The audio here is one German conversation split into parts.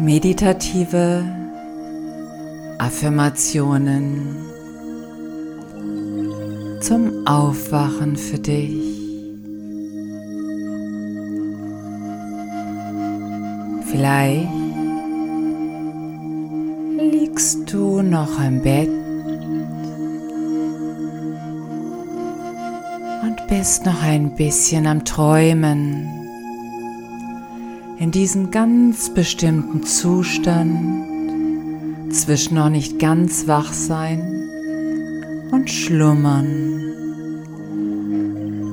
meditative Affirmationen zum Aufwachen für dich. Vielleicht liegst du noch im Bett und bist noch ein bisschen am Träumen in diesem ganz bestimmten Zustand zwischen noch nicht ganz wach sein und schlummern.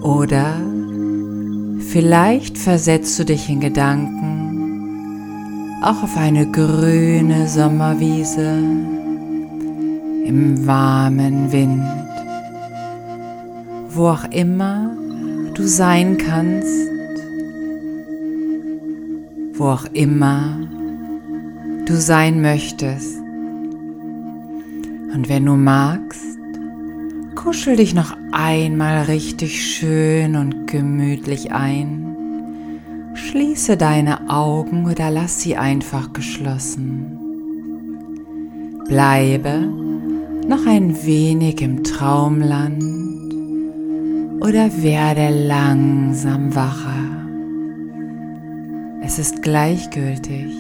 Oder vielleicht versetzt du dich in Gedanken auch auf eine grüne Sommerwiese im warmen Wind, wo auch immer du sein kannst wo auch immer du sein möchtest. Und wenn du magst, kuschel dich noch einmal richtig schön und gemütlich ein. Schließe deine Augen oder lass sie einfach geschlossen. Bleibe noch ein wenig im Traumland oder werde langsam wacher. Es ist gleichgültig,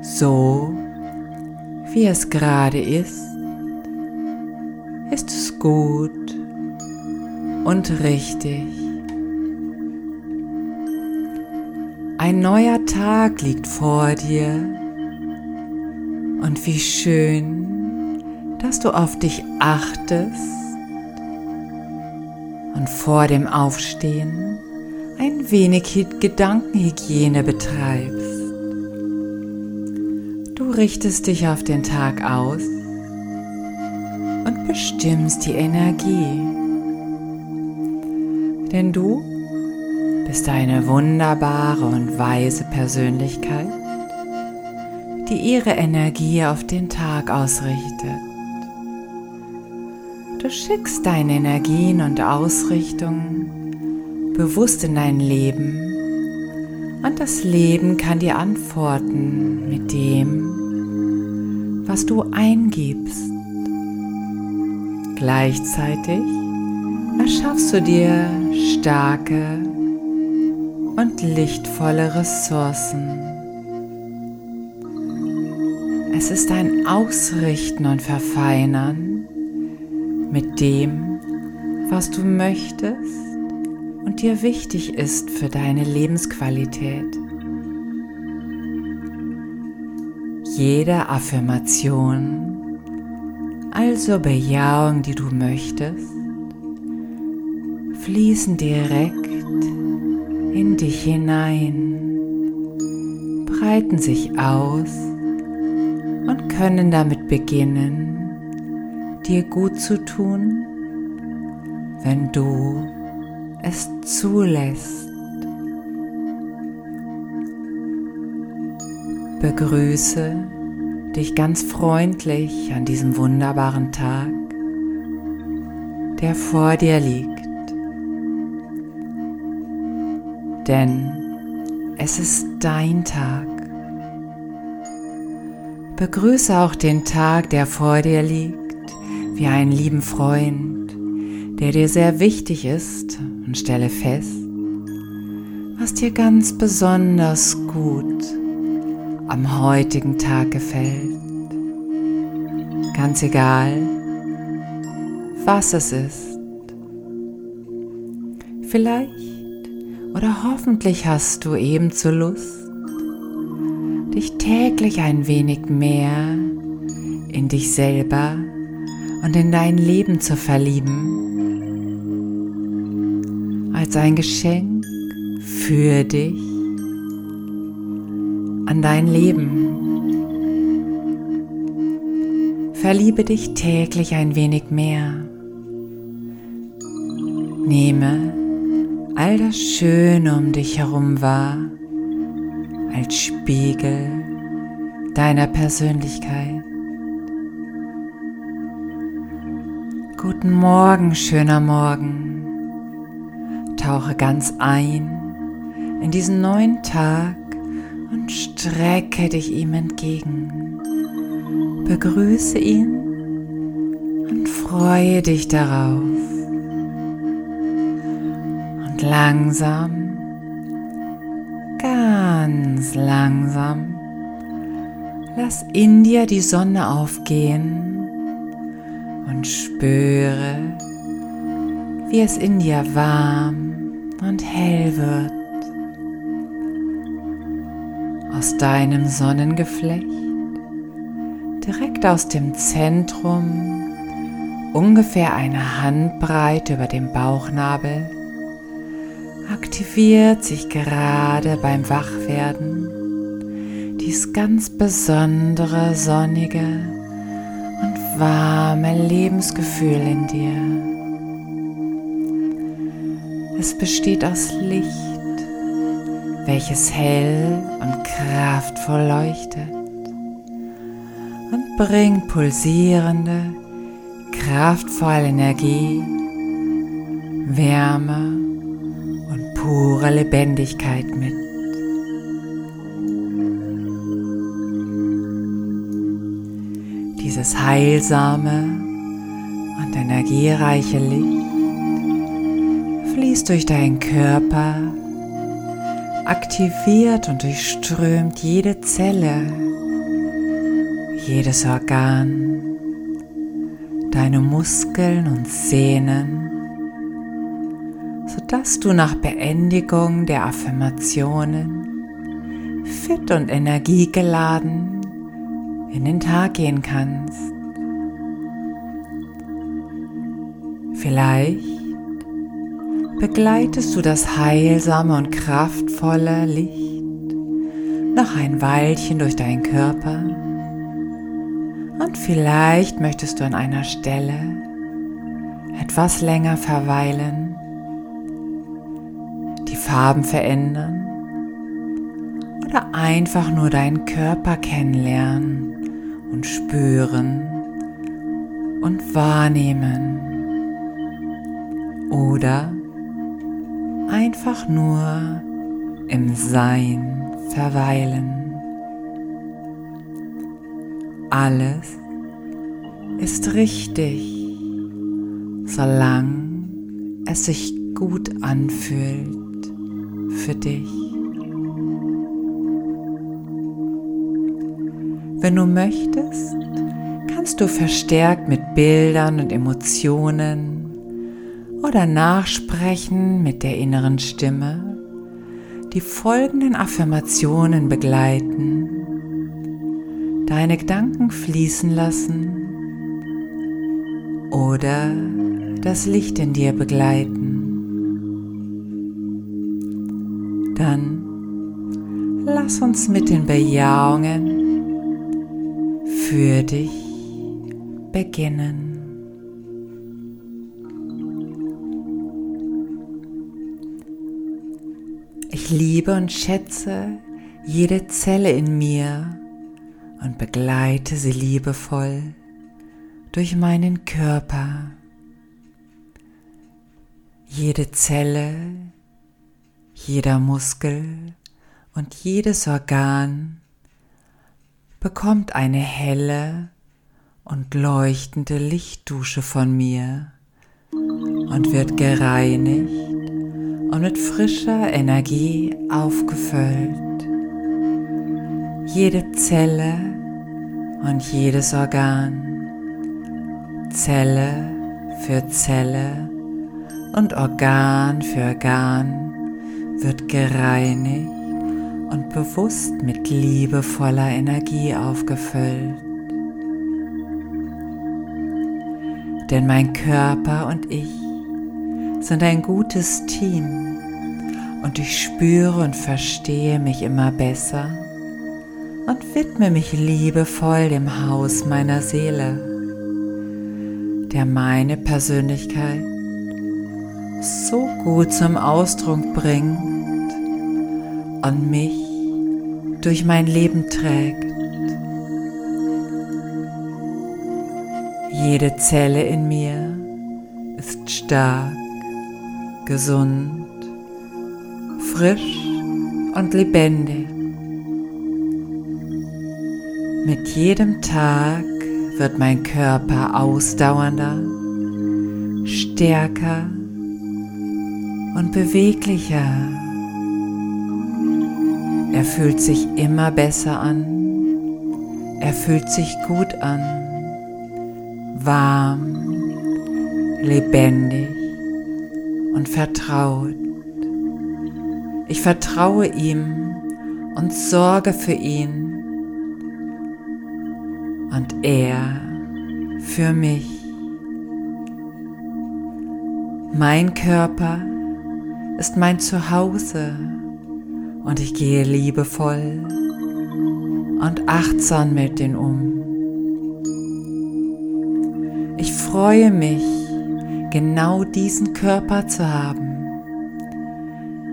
so wie es gerade ist, ist es gut und richtig. Ein neuer Tag liegt vor dir und wie schön, dass du auf dich achtest und vor dem Aufstehen ein wenig Gedankenhygiene betreibst. Du richtest dich auf den Tag aus und bestimmst die Energie. Denn du bist eine wunderbare und weise Persönlichkeit, die ihre Energie auf den Tag ausrichtet. Du schickst deine Energien und Ausrichtungen bewusst in dein Leben und das Leben kann dir antworten mit dem, was du eingibst. Gleichzeitig erschaffst du dir starke und lichtvolle Ressourcen. Es ist ein Ausrichten und Verfeinern mit dem, was du möchtest und dir wichtig ist für deine Lebensqualität. Jede Affirmation, also Bejahung, die du möchtest, fließen direkt in dich hinein, breiten sich aus und können damit beginnen, dir gut zu tun, wenn du es zulässt. Begrüße dich ganz freundlich an diesem wunderbaren Tag, der vor dir liegt. Denn es ist dein Tag. Begrüße auch den Tag, der vor dir liegt, wie einen lieben Freund, der dir sehr wichtig ist und stelle fest, was dir ganz besonders gut am heutigen Tag gefällt. Ganz egal, was es ist. Vielleicht oder hoffentlich hast du ebenso Lust, dich täglich ein wenig mehr in dich selber und in dein Leben zu verlieben als ein Geschenk für dich an dein Leben. Verliebe dich täglich ein wenig mehr. Nehme all das Schöne um dich herum wahr als Spiegel deiner Persönlichkeit. Guten Morgen, schöner Morgen. Tauche ganz ein in diesen neuen Tag und strecke dich ihm entgegen. Begrüße ihn und freue dich darauf. Und langsam, ganz langsam, lass in dir die Sonne aufgehen und spüre, wie es in dir warm und hell wird. Aus deinem Sonnengeflecht, direkt aus dem Zentrum, ungefähr eine Handbreite über dem Bauchnabel, aktiviert sich gerade beim Wachwerden dies ganz besondere sonnige und warme Lebensgefühl in dir. Es besteht aus Licht, welches hell und kraftvoll leuchtet und bringt pulsierende, kraftvolle Energie, Wärme und pure Lebendigkeit mit. Dieses heilsame und energiereiche Licht fließt durch deinen Körper, aktiviert und durchströmt jede Zelle, jedes Organ, deine Muskeln und Sehnen, sodass du nach Beendigung der Affirmationen fit und energiegeladen in den Tag gehen kannst. Vielleicht begleitest du das heilsame und kraftvolle Licht noch ein Weilchen durch deinen Körper und vielleicht möchtest du an einer Stelle etwas länger verweilen, die Farben verändern oder einfach nur deinen Körper kennenlernen und spüren und wahrnehmen. Oder einfach nur im Sein verweilen. Alles ist richtig, solange es sich gut anfühlt für dich. Wenn du möchtest, kannst du verstärkt mit Bildern und Emotionen oder nachsprechen mit der inneren Stimme die folgenden Affirmationen begleiten, deine Gedanken fließen lassen oder das Licht in dir begleiten. Dann lass uns mit den Bejahungen für dich beginnen. Liebe und schätze jede Zelle in mir und begleite sie liebevoll durch meinen Körper. Jede Zelle, jeder Muskel und jedes Organ bekommt eine helle und leuchtende Lichtdusche von mir und wird gereinigt und mit frischer Energie aufgefüllt. Jede Zelle und jedes Organ, Zelle für Zelle und Organ für Organ wird gereinigt und bewusst mit liebevoller Energie aufgefüllt. Denn mein Körper und ich sind ein gutes Team und ich spüre und verstehe mich immer besser und widme mich liebevoll dem Haus meiner Seele, der meine Persönlichkeit so gut zum Ausdruck bringt und mich durch mein Leben trägt. Jede Zelle in mir ist stark gesund, frisch und lebendig. Mit jedem Tag wird mein Körper ausdauernder, stärker und beweglicher. Er fühlt sich immer besser an. Er fühlt sich gut an, warm, lebendig und vertraut. Ich vertraue ihm und sorge für ihn und er für mich. Mein Körper ist mein Zuhause und ich gehe liebevoll und achtsam mit ihm um. Ich freue mich, genau diesen Körper zu haben.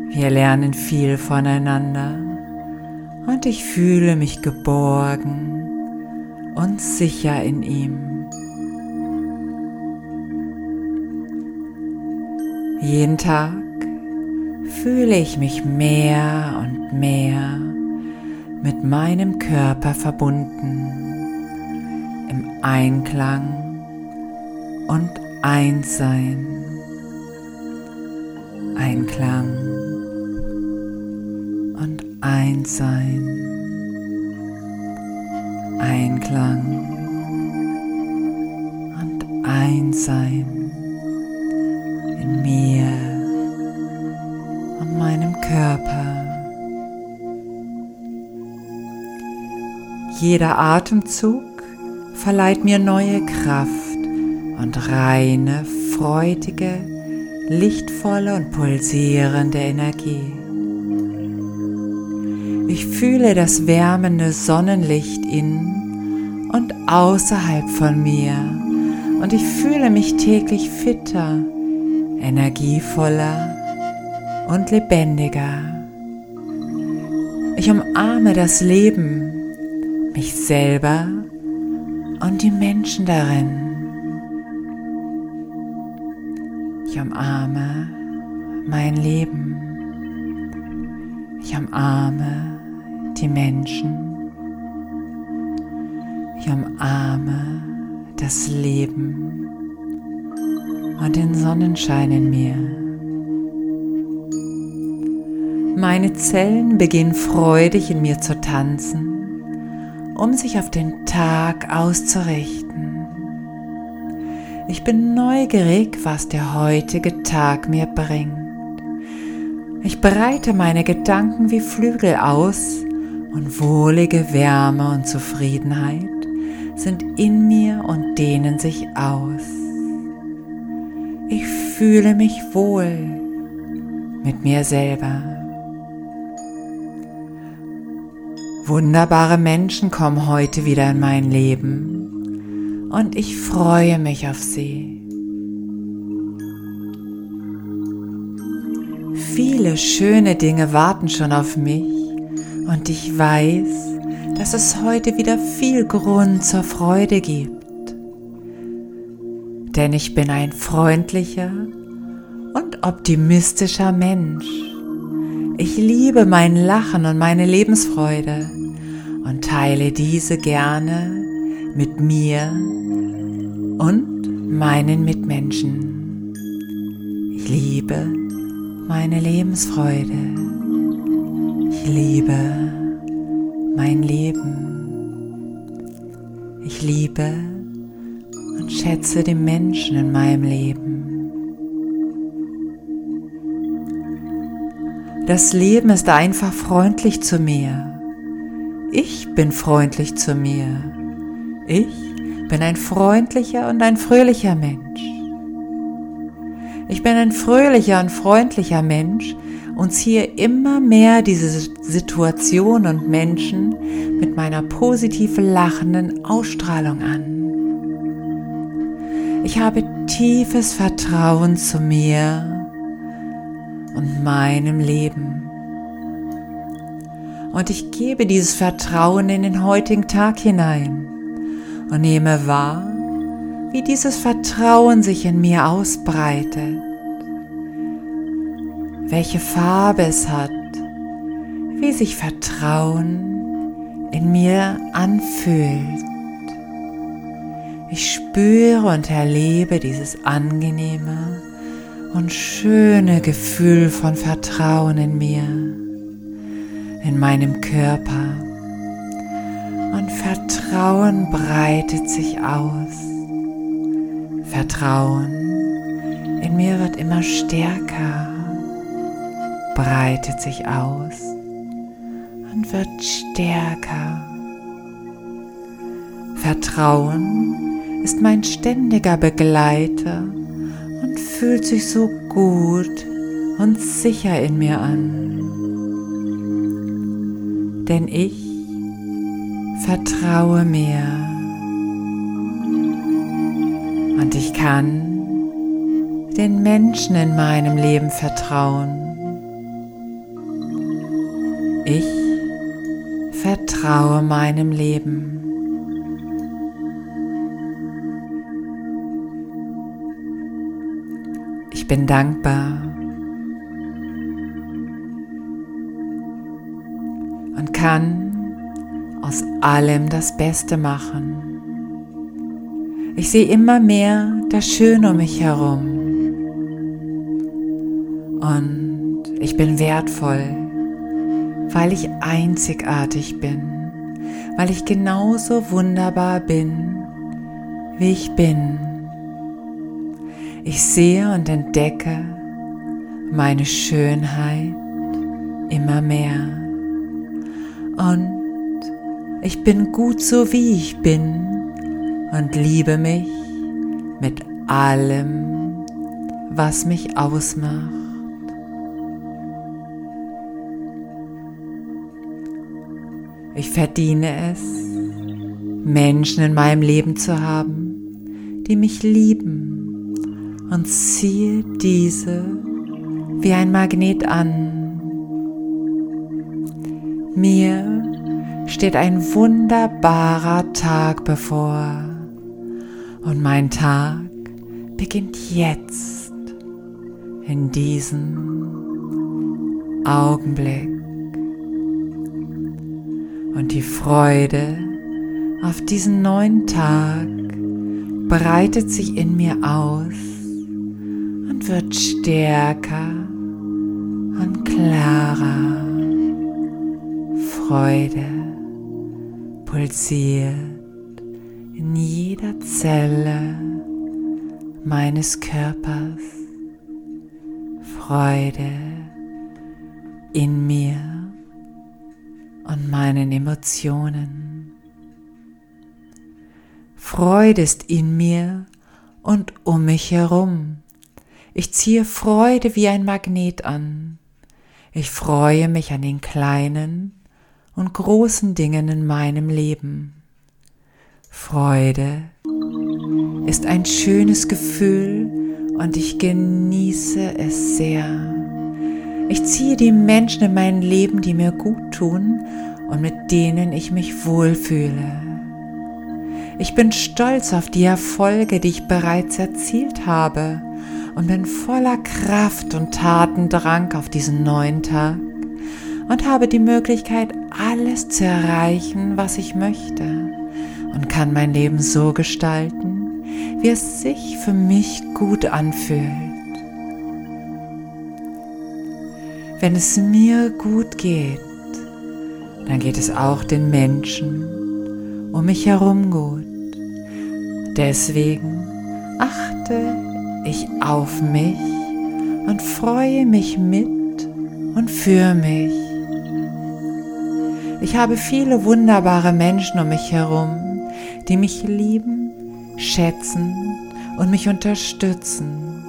Wir lernen viel voneinander und ich fühle mich geborgen und sicher in ihm. Jeden Tag fühle ich mich mehr und mehr mit meinem Körper verbunden, im Einklang und Einssein. Einklang und Einssein. Einklang und Einssein in mir und meinem Körper. Jeder Atemzug verleiht mir neue Kraft und reine, freudige, lichtvolle und pulsierende Energie. Ich fühle das wärmende Sonnenlicht in und außerhalb von mir und ich fühle mich täglich fitter, energievoller und lebendiger. Ich umarme das Leben, mich selber und die Menschen darin. Ich umarme mein Leben. Ich umarme die Menschen. Ich umarme das Leben und den Sonnenschein in mir. Meine Zellen beginnen freudig in mir zu tanzen, um sich auf den Tag auszurichten. Ich bin neugierig, was der heutige Tag mir bringt. Ich breite meine Gedanken wie Flügel aus und wohlige Wärme und Zufriedenheit sind in mir und dehnen sich aus. Ich fühle mich wohl mit mir selber. Wunderbare Menschen kommen heute wieder in mein Leben und ich freue mich auf sie. Viele schöne Dinge warten schon auf mich und ich weiß, dass es heute wieder viel Grund zur Freude gibt. Denn ich bin ein freundlicher und optimistischer Mensch. Ich liebe mein Lachen und meine Lebensfreude und teile diese gerne mit mir und meinen Mitmenschen. Ich liebe meine Lebensfreude. Ich liebe mein Leben. Ich liebe und schätze die Menschen in meinem Leben. Das Leben ist einfach freundlich zu mir. Ich bin freundlich zu mir. Ich bin ein freundlicher und ein fröhlicher Mensch. Ich bin ein fröhlicher und freundlicher Mensch und ziehe immer mehr diese Situation und Menschen mit meiner positiv lachenden Ausstrahlung an. Ich habe tiefes Vertrauen zu mir und meinem Leben. Und ich gebe dieses Vertrauen in den heutigen Tag hinein und nehme wahr, wie dieses Vertrauen sich in mir ausbreitet, welche Farbe es hat, wie sich Vertrauen in mir anfühlt. Ich spüre und erlebe dieses angenehme und schöne Gefühl von Vertrauen in mir, in meinem Körper. Vertrauen breitet sich aus. Vertrauen in mir wird immer stärker, breitet sich aus und wird stärker. Vertrauen ist mein ständiger Begleiter und fühlt sich so gut und sicher in mir an. Denn ich vertraue mir und ich kann den Menschen in meinem Leben vertrauen. Ich vertraue meinem Leben. Ich bin dankbar und kann aus allem das Beste machen. Ich sehe immer mehr das Schöne um mich herum. Und ich bin wertvoll, weil ich einzigartig bin, weil ich genauso wunderbar bin, wie ich bin. Ich sehe und entdecke meine Schönheit immer mehr. Und ich bin gut so wie ich bin und liebe mich mit allem, was mich ausmacht. Ich verdiene es, Menschen in meinem Leben zu haben, die mich lieben und ziehe diese wie ein Magnet an. Mir steht ein wunderbarer Tag bevor. Und mein Tag beginnt jetzt, in diesem Augenblick. Und die Freude auf diesen neuen Tag breitet sich in mir aus und wird stärker und klarer. Freude pulsiert in jeder Zelle meines Körpers. Freude in mir und meinen Emotionen. Freude ist in mir und um mich herum. Ich ziehe Freude wie ein Magnet an. Ich freue mich an den kleinen und großen Dingen in meinem Leben. Freude ist ein schönes Gefühl und ich genieße es sehr. Ich ziehe die Menschen in mein Leben, die mir gut tun und mit denen ich mich wohlfühle. Ich bin stolz auf die Erfolge, die ich bereits erzielt habe und bin voller Kraft und Tatendrang auf diesen neuen Tag und habe die Möglichkeit, alles zu erreichen, was ich möchte und kann mein Leben so gestalten, wie es sich für mich gut anfühlt. Wenn es mir gut geht, dann geht es auch den Menschen um mich herum gut. Deswegen achte ich auf mich und freue mich mit und für mich. Ich habe viele wunderbare Menschen um mich herum, die mich lieben, schätzen und mich unterstützen.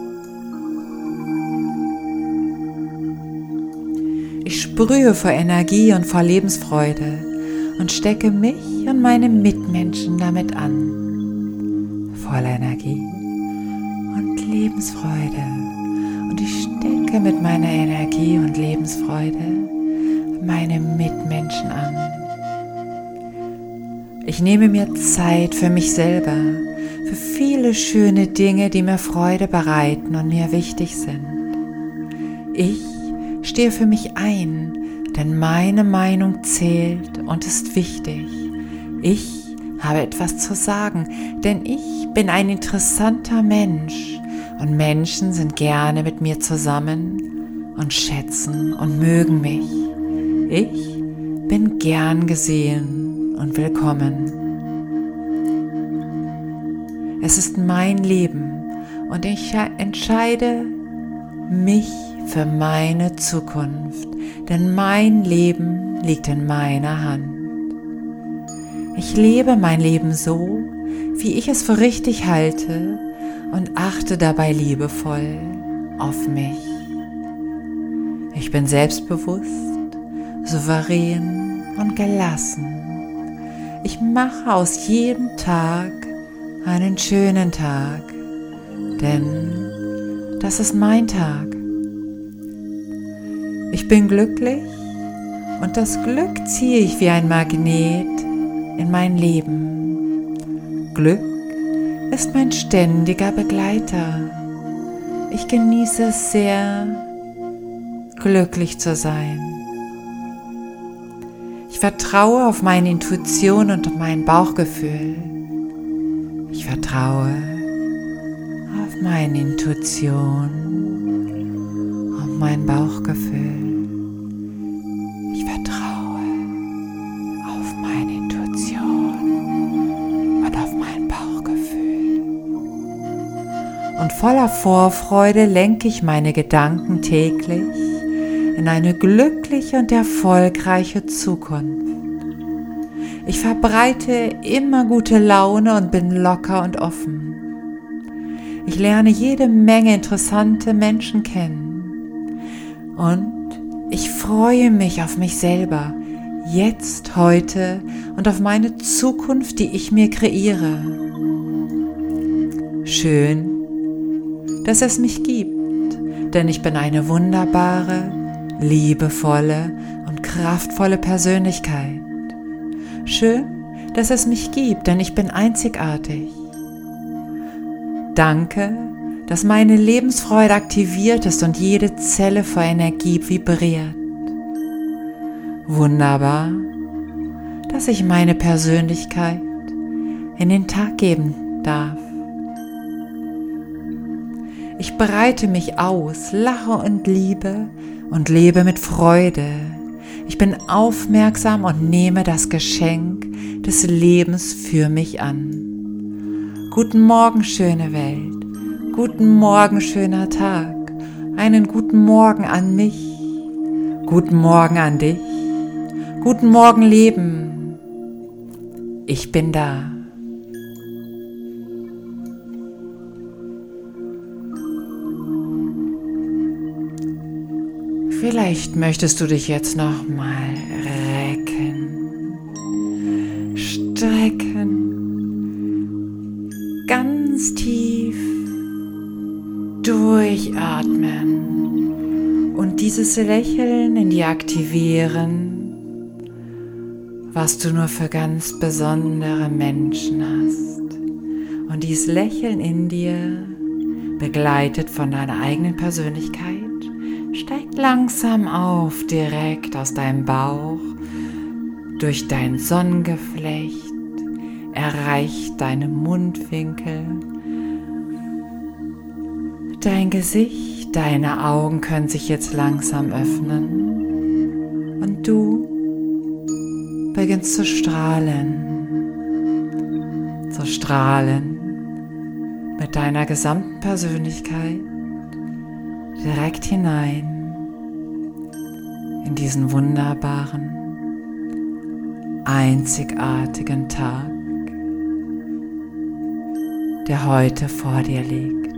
Ich sprühe vor Energie und vor Lebensfreude und stecke mich und meine Mitmenschen damit an. Voller Energie und Lebensfreude. Und ich stecke mit meiner Energie und Lebensfreude meine Mitmenschen an. Ich nehme mir Zeit für mich selber, für viele schöne Dinge, die mir Freude bereiten und mir wichtig sind. Ich stehe für mich ein, denn meine Meinung zählt und ist wichtig. Ich habe etwas zu sagen, denn ich bin ein interessanter Mensch und Menschen sind gerne mit mir zusammen und schätzen und mögen mich. Ich bin gern gesehen und willkommen. Es ist mein Leben und ich entscheide mich für meine Zukunft, denn mein Leben liegt in meiner Hand. Ich lebe mein Leben so, wie ich es für richtig halte und achte dabei liebevoll auf mich. Ich bin selbstbewusst, souverän und gelassen. Ich mache aus jedem Tag einen schönen Tag, denn das ist mein Tag. Ich bin glücklich und das Glück ziehe ich wie ein Magnet in mein Leben. Glück ist mein ständiger Begleiter. Ich genieße es sehr, glücklich zu sein. Ich vertraue auf meine Intuition und mein Bauchgefühl. Ich vertraue auf meine Intuition und mein Bauchgefühl. und voller Vorfreude lenke ich meine Gedanken täglich in eine glückliche und erfolgreiche Zukunft. Ich verbreite immer gute Laune und bin locker und offen. Ich lerne jede Menge interessante Menschen kennen. Und ich freue mich auf mich selber, jetzt, heute und auf meine Zukunft, die ich mir kreiere. Schön, dass es mich gibt, denn ich bin eine wunderbare, liebevolle und kraftvolle Persönlichkeit. Schön, dass es mich gibt, denn ich bin einzigartig. Danke, dass meine Lebensfreude aktiviert ist und jede Zelle vor Energie vibriert. Wunderbar, dass ich meine Persönlichkeit in den Tag geben darf. Ich breite mich aus, lache und liebe und lebe mit Freude. Ich bin aufmerksam und nehme das Geschenk des Lebens für mich an. Guten Morgen, schöne Welt. Guten Morgen, schöner Tag. Einen guten Morgen an mich. Guten Morgen an dich. Guten Morgen, Leben. Ich bin da. Vielleicht möchtest du dich jetzt noch mal recken, strecken, ganz tief durchatmen. Und dieses Lächeln in dir aktivieren, was du nur für ganz besondere Menschen hast. Und dieses Lächeln in dir begleitet von deiner eigenen Persönlichkeit langsam auf, direkt aus deinem Bauch, durch dein Sonnengeflecht, erreicht deine Mundwinkel, dein Gesicht, deine Augen können sich jetzt langsam öffnen und du beginnst zu strahlen, zu strahlen mit deiner gesamten Persönlichkeit direkt hinein in diesen wunderbaren, einzigartigen Tag, der heute vor dir liegt.